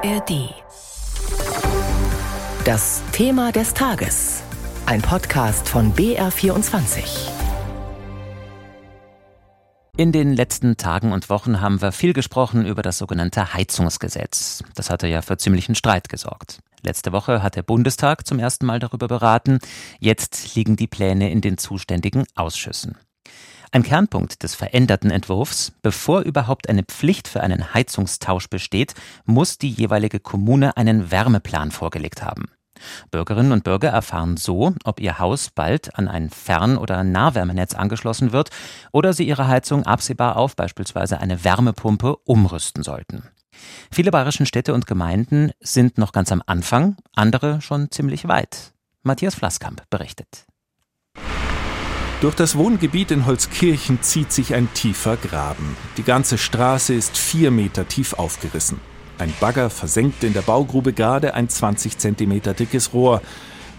ARD. Das Thema des Tages. Ein Podcast von BR24. In den letzten Tagen und Wochen haben wir viel gesprochen über das sogenannte Heizungsgesetz. Das hatte ja für ziemlichen Streit gesorgt. Letzte Woche hat der Bundestag zum ersten Mal darüber beraten. Jetzt liegen die Pläne in den zuständigen Ausschüssen. Ein Kernpunkt des veränderten Entwurfs, bevor überhaupt eine Pflicht für einen Heizungstausch besteht, muss die jeweilige Kommune einen Wärmeplan vorgelegt haben. Bürgerinnen und Bürger erfahren so, ob ihr Haus bald an ein Fern- oder Nahwärmenetz angeschlossen wird oder sie ihre Heizung absehbar auf beispielsweise eine Wärmepumpe umrüsten sollten. Viele bayerischen Städte und Gemeinden sind noch ganz am Anfang, andere schon ziemlich weit. Matthias Flasskamp berichtet. Durch das Wohngebiet in Holzkirchen zieht sich ein tiefer Graben. Die ganze Straße ist vier Meter tief aufgerissen. Ein Bagger versenkt in der Baugrube gerade ein 20 Zentimeter dickes Rohr.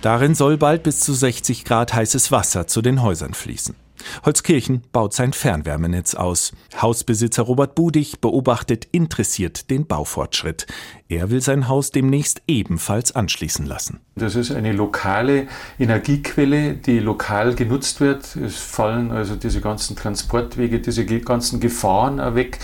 Darin soll bald bis zu 60 Grad heißes Wasser zu den Häusern fließen. Holzkirchen baut sein Fernwärmenetz aus. Hausbesitzer Robert Budig beobachtet interessiert den Baufortschritt. Er will sein Haus demnächst ebenfalls anschließen lassen. Das ist eine lokale Energiequelle, die lokal genutzt wird. Es fallen also diese ganzen Transportwege, diese ganzen Gefahren weg,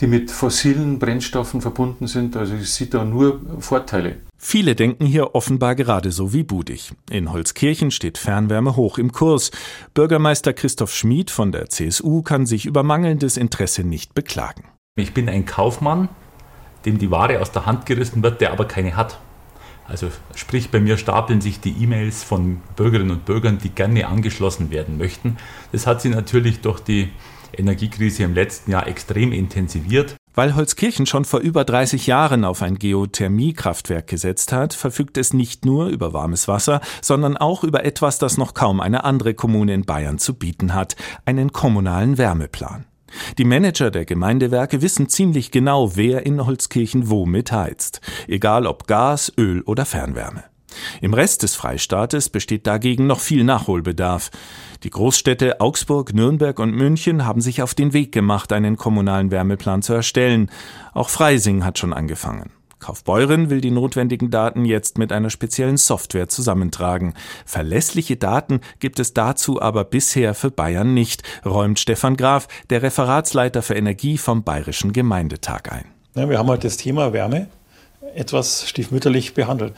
die mit fossilen Brennstoffen verbunden sind. Also ich sehe da nur Vorteile. Viele denken hier offenbar gerade so wie Budig. In Holzkirchen steht Fernwärme hoch im Kurs. Bürgermeister Christoph Schmid von der CSU kann sich über mangelndes Interesse nicht beklagen. Ich bin ein Kaufmann, dem die Ware aus der Hand gerissen wird, der aber keine hat. Also sprich, bei mir stapeln sich die E-Mails von Bürgerinnen und Bürgern, die gerne angeschlossen werden möchten. Das hat sich natürlich durch die Energiekrise im letzten Jahr extrem intensiviert. Weil Holzkirchen schon vor über 30 Jahren auf ein Geothermiekraftwerk gesetzt hat, verfügt es nicht nur über warmes Wasser, sondern auch über etwas, das noch kaum eine andere Kommune in Bayern zu bieten hat, einen kommunalen Wärmeplan. Die Manager der Gemeindewerke wissen ziemlich genau, wer in Holzkirchen womit heizt, egal ob Gas, Öl oder Fernwärme. Im Rest des Freistaates besteht dagegen noch viel Nachholbedarf. Die Großstädte Augsburg, Nürnberg und München haben sich auf den Weg gemacht, einen kommunalen Wärmeplan zu erstellen. Auch Freising hat schon angefangen. Kaufbeuren will die notwendigen Daten jetzt mit einer speziellen Software zusammentragen. Verlässliche Daten gibt es dazu aber bisher für Bayern nicht, räumt Stefan Graf, der Referatsleiter für Energie vom Bayerischen Gemeindetag ein. Ja, wir haben halt das Thema Wärme etwas stiefmütterlich behandelt.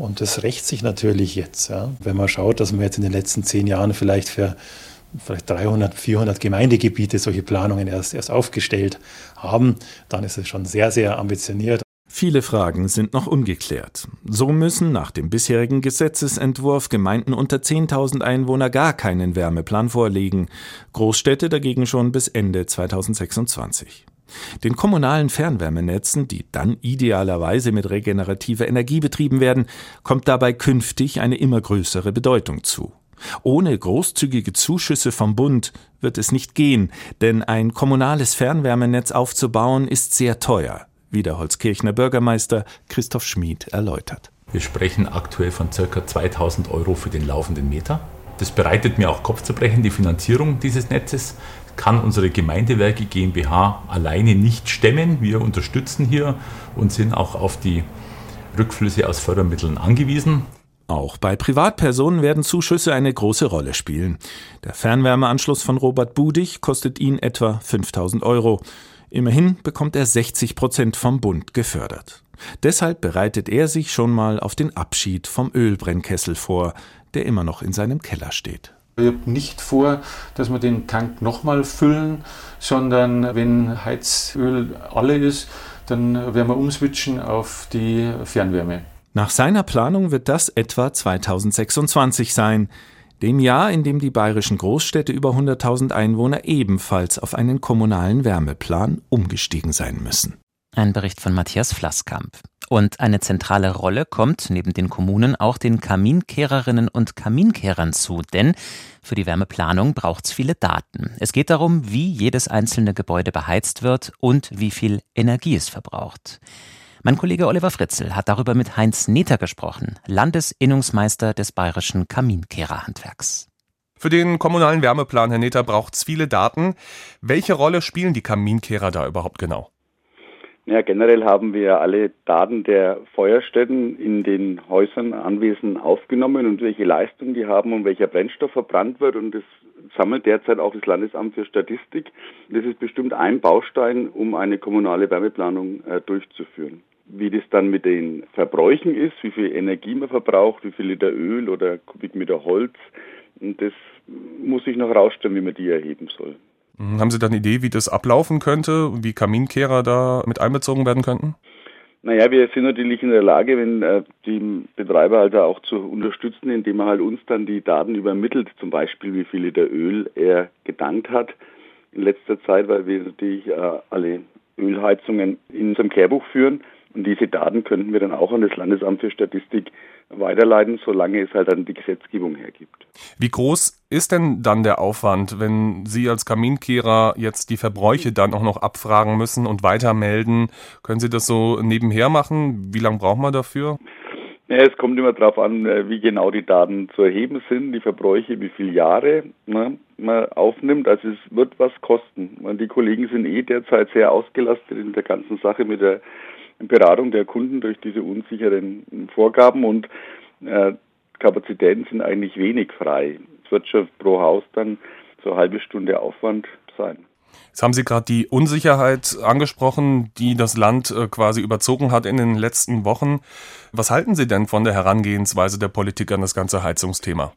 Und das rächt sich natürlich jetzt. Ja. Wenn man schaut, dass wir jetzt in den letzten zehn Jahren vielleicht für vielleicht 300, 400 Gemeindegebiete solche Planungen erst, erst aufgestellt haben, dann ist es schon sehr, sehr ambitioniert. Viele Fragen sind noch ungeklärt. So müssen nach dem bisherigen Gesetzesentwurf Gemeinden unter 10.000 Einwohner gar keinen Wärmeplan vorlegen, Großstädte dagegen schon bis Ende 2026. Den kommunalen Fernwärmenetzen, die dann idealerweise mit regenerativer Energie betrieben werden, kommt dabei künftig eine immer größere Bedeutung zu. Ohne großzügige Zuschüsse vom Bund wird es nicht gehen, denn ein kommunales Fernwärmenetz aufzubauen ist sehr teuer, wie der Holzkirchner Bürgermeister Christoph Schmid erläutert. Wir sprechen aktuell von ca. 2000 Euro für den laufenden Meter. Das bereitet mir auch Kopfzerbrechen, die Finanzierung dieses Netzes kann unsere Gemeindewerke GmbH alleine nicht stemmen. Wir unterstützen hier und sind auch auf die Rückflüsse aus Fördermitteln angewiesen. Auch bei Privatpersonen werden Zuschüsse eine große Rolle spielen. Der Fernwärmeanschluss von Robert Budig kostet ihn etwa 5000 Euro. Immerhin bekommt er 60 Prozent vom Bund gefördert. Deshalb bereitet er sich schon mal auf den Abschied vom Ölbrennkessel vor, der immer noch in seinem Keller steht. Ich habe nicht vor, dass wir den Tank nochmal füllen, sondern wenn Heizöl alle ist, dann werden wir umswitchen auf die Fernwärme. Nach seiner Planung wird das etwa 2026 sein, dem Jahr, in dem die bayerischen Großstädte über 100.000 Einwohner ebenfalls auf einen kommunalen Wärmeplan umgestiegen sein müssen. Ein Bericht von Matthias Flasskamp. Und eine zentrale Rolle kommt neben den Kommunen auch den Kaminkehrerinnen und Kaminkehrern zu, denn für die Wärmeplanung braucht es viele Daten. Es geht darum, wie jedes einzelne Gebäude beheizt wird und wie viel Energie es verbraucht. Mein Kollege Oliver Fritzel hat darüber mit Heinz Neter gesprochen, Landesinnungsmeister des bayerischen Kaminkehrerhandwerks. Für den kommunalen Wärmeplan, Herr Neter, braucht es viele Daten. Welche Rolle spielen die Kaminkehrer da überhaupt genau? Ja, generell haben wir alle Daten der Feuerstätten in den Häusern anwesend aufgenommen und welche Leistung die haben und welcher Brennstoff verbrannt wird. Und das sammelt derzeit auch das Landesamt für Statistik. Das ist bestimmt ein Baustein, um eine kommunale Wärmeplanung äh, durchzuführen. Wie das dann mit den Verbräuchen ist, wie viel Energie man verbraucht, wie viel Liter Öl oder Kubikmeter Holz, das muss ich noch herausstellen, wie man die erheben soll. Mhm. Haben Sie da eine Idee, wie das ablaufen könnte, wie Kaminkehrer da mit einbezogen werden könnten? Naja, wir sind natürlich in der Lage, wenn äh, die Betreiber halt auch zu unterstützen, indem er halt uns dann die Daten übermittelt, zum Beispiel wie viel Liter Öl er gedankt hat in letzter Zeit, weil wir natürlich äh, alle Ölheizungen in unserem Kehrbuch führen. Und diese Daten könnten wir dann auch an das Landesamt für Statistik weiterleiten, solange es halt dann die Gesetzgebung hergibt. Wie groß ist denn dann der Aufwand, wenn Sie als Kaminkehrer jetzt die Verbräuche dann auch noch abfragen müssen und weitermelden? Können Sie das so nebenher machen? Wie lange braucht man dafür? Ja, es kommt immer darauf an, äh, wie genau die Daten zu erheben sind, die Verbräuche, wie viele Jahre ne, man aufnimmt. Also es wird was kosten. Die Kollegen sind eh derzeit sehr ausgelastet in der ganzen Sache mit der Beratung der Kunden durch diese unsicheren Vorgaben und äh, Kapazitäten sind eigentlich wenig frei. Schon pro Haus dann so eine halbe Stunde Aufwand sein. Jetzt haben Sie gerade die Unsicherheit angesprochen, die das Land äh, quasi überzogen hat in den letzten Wochen. Was halten Sie denn von der Herangehensweise der Politik an das ganze Heizungsthema?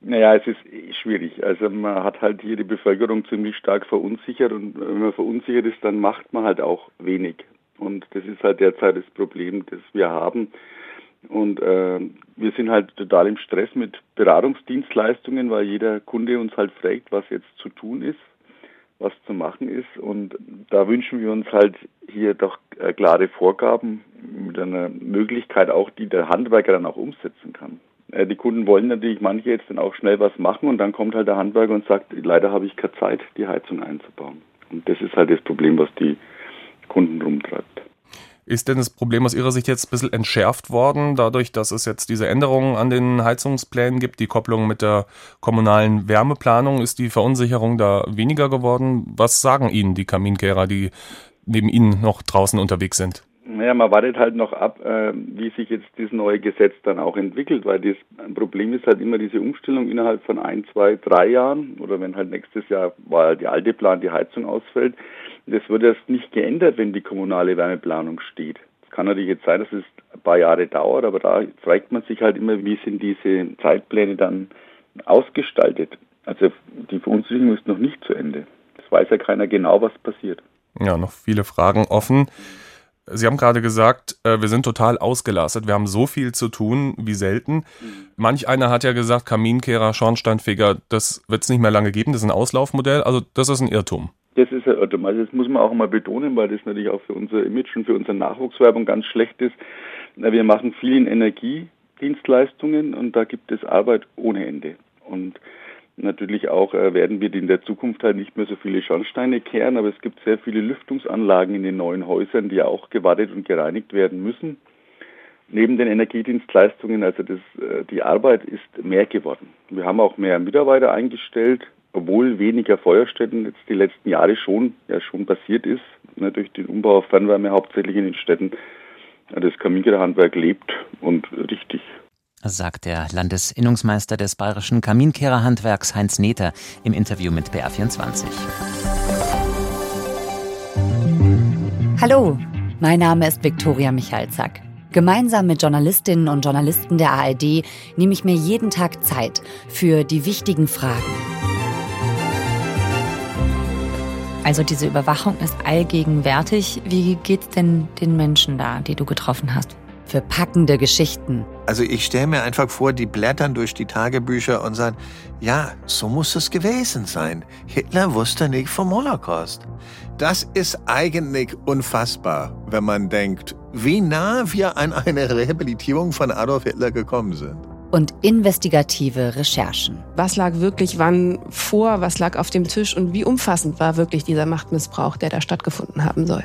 Naja, es ist schwierig. Also man hat halt hier die Bevölkerung ziemlich stark verunsichert und wenn man verunsichert ist, dann macht man halt auch wenig. Und das ist halt derzeit das Problem, das wir haben. Und äh, wir sind halt total im Stress mit Beratungsdienstleistungen, weil jeder Kunde uns halt fragt, was jetzt zu tun ist, was zu machen ist. Und da wünschen wir uns halt hier doch äh, klare Vorgaben mit einer Möglichkeit auch, die der Handwerker dann auch umsetzen kann. Äh, die Kunden wollen natürlich manche jetzt dann auch schnell was machen und dann kommt halt der Handwerker und sagt, leider habe ich keine Zeit, die Heizung einzubauen. Und das ist halt das Problem, was die Kunden rumtreibt. Ist denn das Problem aus Ihrer Sicht jetzt ein bisschen entschärft worden, dadurch, dass es jetzt diese Änderungen an den Heizungsplänen gibt, die Kopplung mit der kommunalen Wärmeplanung? Ist die Verunsicherung da weniger geworden? Was sagen Ihnen die Kaminkehrer, die neben Ihnen noch draußen unterwegs sind? Naja, man wartet halt noch ab, äh, wie sich jetzt dieses neue Gesetz dann auch entwickelt, weil das Problem ist halt immer diese Umstellung innerhalb von ein, zwei, drei Jahren oder wenn halt nächstes Jahr, weil halt die alte Plan, die Heizung ausfällt, das wird erst nicht geändert, wenn die kommunale Wärmeplanung steht. Es kann natürlich jetzt sein, dass es ein paar Jahre dauert, aber da fragt man sich halt immer, wie sind diese Zeitpläne dann ausgestaltet. Also die Verunsicherung ist noch nicht zu Ende. Es weiß ja keiner genau, was passiert. Ja, noch viele Fragen offen. Sie haben gerade gesagt, äh, wir sind total ausgelastet. Wir haben so viel zu tun wie selten. Manch einer hat ja gesagt, Kaminkehrer, Schornsteinfeger, das wird es nicht mehr lange geben. Das ist ein Auslaufmodell. Also das ist ein Irrtum. Das ist ein Irrtum. Also das muss man auch mal betonen, weil das natürlich auch für unser Image und für unsere Nachwuchswerbung ganz schlecht ist. Wir machen viel in Energiedienstleistungen und da gibt es Arbeit ohne Ende. Und natürlich auch äh, werden wir in der Zukunft halt nicht mehr so viele Schornsteine kehren, aber es gibt sehr viele Lüftungsanlagen in den neuen Häusern, die auch gewartet und gereinigt werden müssen. Neben den Energiedienstleistungen, also das, äh, die Arbeit ist mehr geworden. Wir haben auch mehr Mitarbeiter eingestellt obwohl weniger Feuerstätten jetzt die letzten Jahre schon, ja schon passiert ist, ne, durch den Umbau auf Fernwärme hauptsächlich in den Städten, das Kaminkehrerhandwerk lebt und richtig. Sagt der Landesinnungsmeister des bayerischen Kaminkehrerhandwerks Heinz Nether im Interview mit BR24. Hallo, mein Name ist Viktoria Michalzack. Gemeinsam mit Journalistinnen und Journalisten der ARD nehme ich mir jeden Tag Zeit für die wichtigen Fragen Also diese Überwachung ist allgegenwärtig. Wie geht's denn den Menschen da, die du getroffen hast? Für packende Geschichten. Also ich stelle mir einfach vor, die blättern durch die Tagebücher und sagen, ja, so muss es gewesen sein. Hitler wusste nicht vom Holocaust. Das ist eigentlich unfassbar, wenn man denkt, wie nah wir an eine Rehabilitierung von Adolf Hitler gekommen sind und investigative Recherchen. Was lag wirklich wann vor, was lag auf dem Tisch und wie umfassend war wirklich dieser Machtmissbrauch, der da stattgefunden haben soll?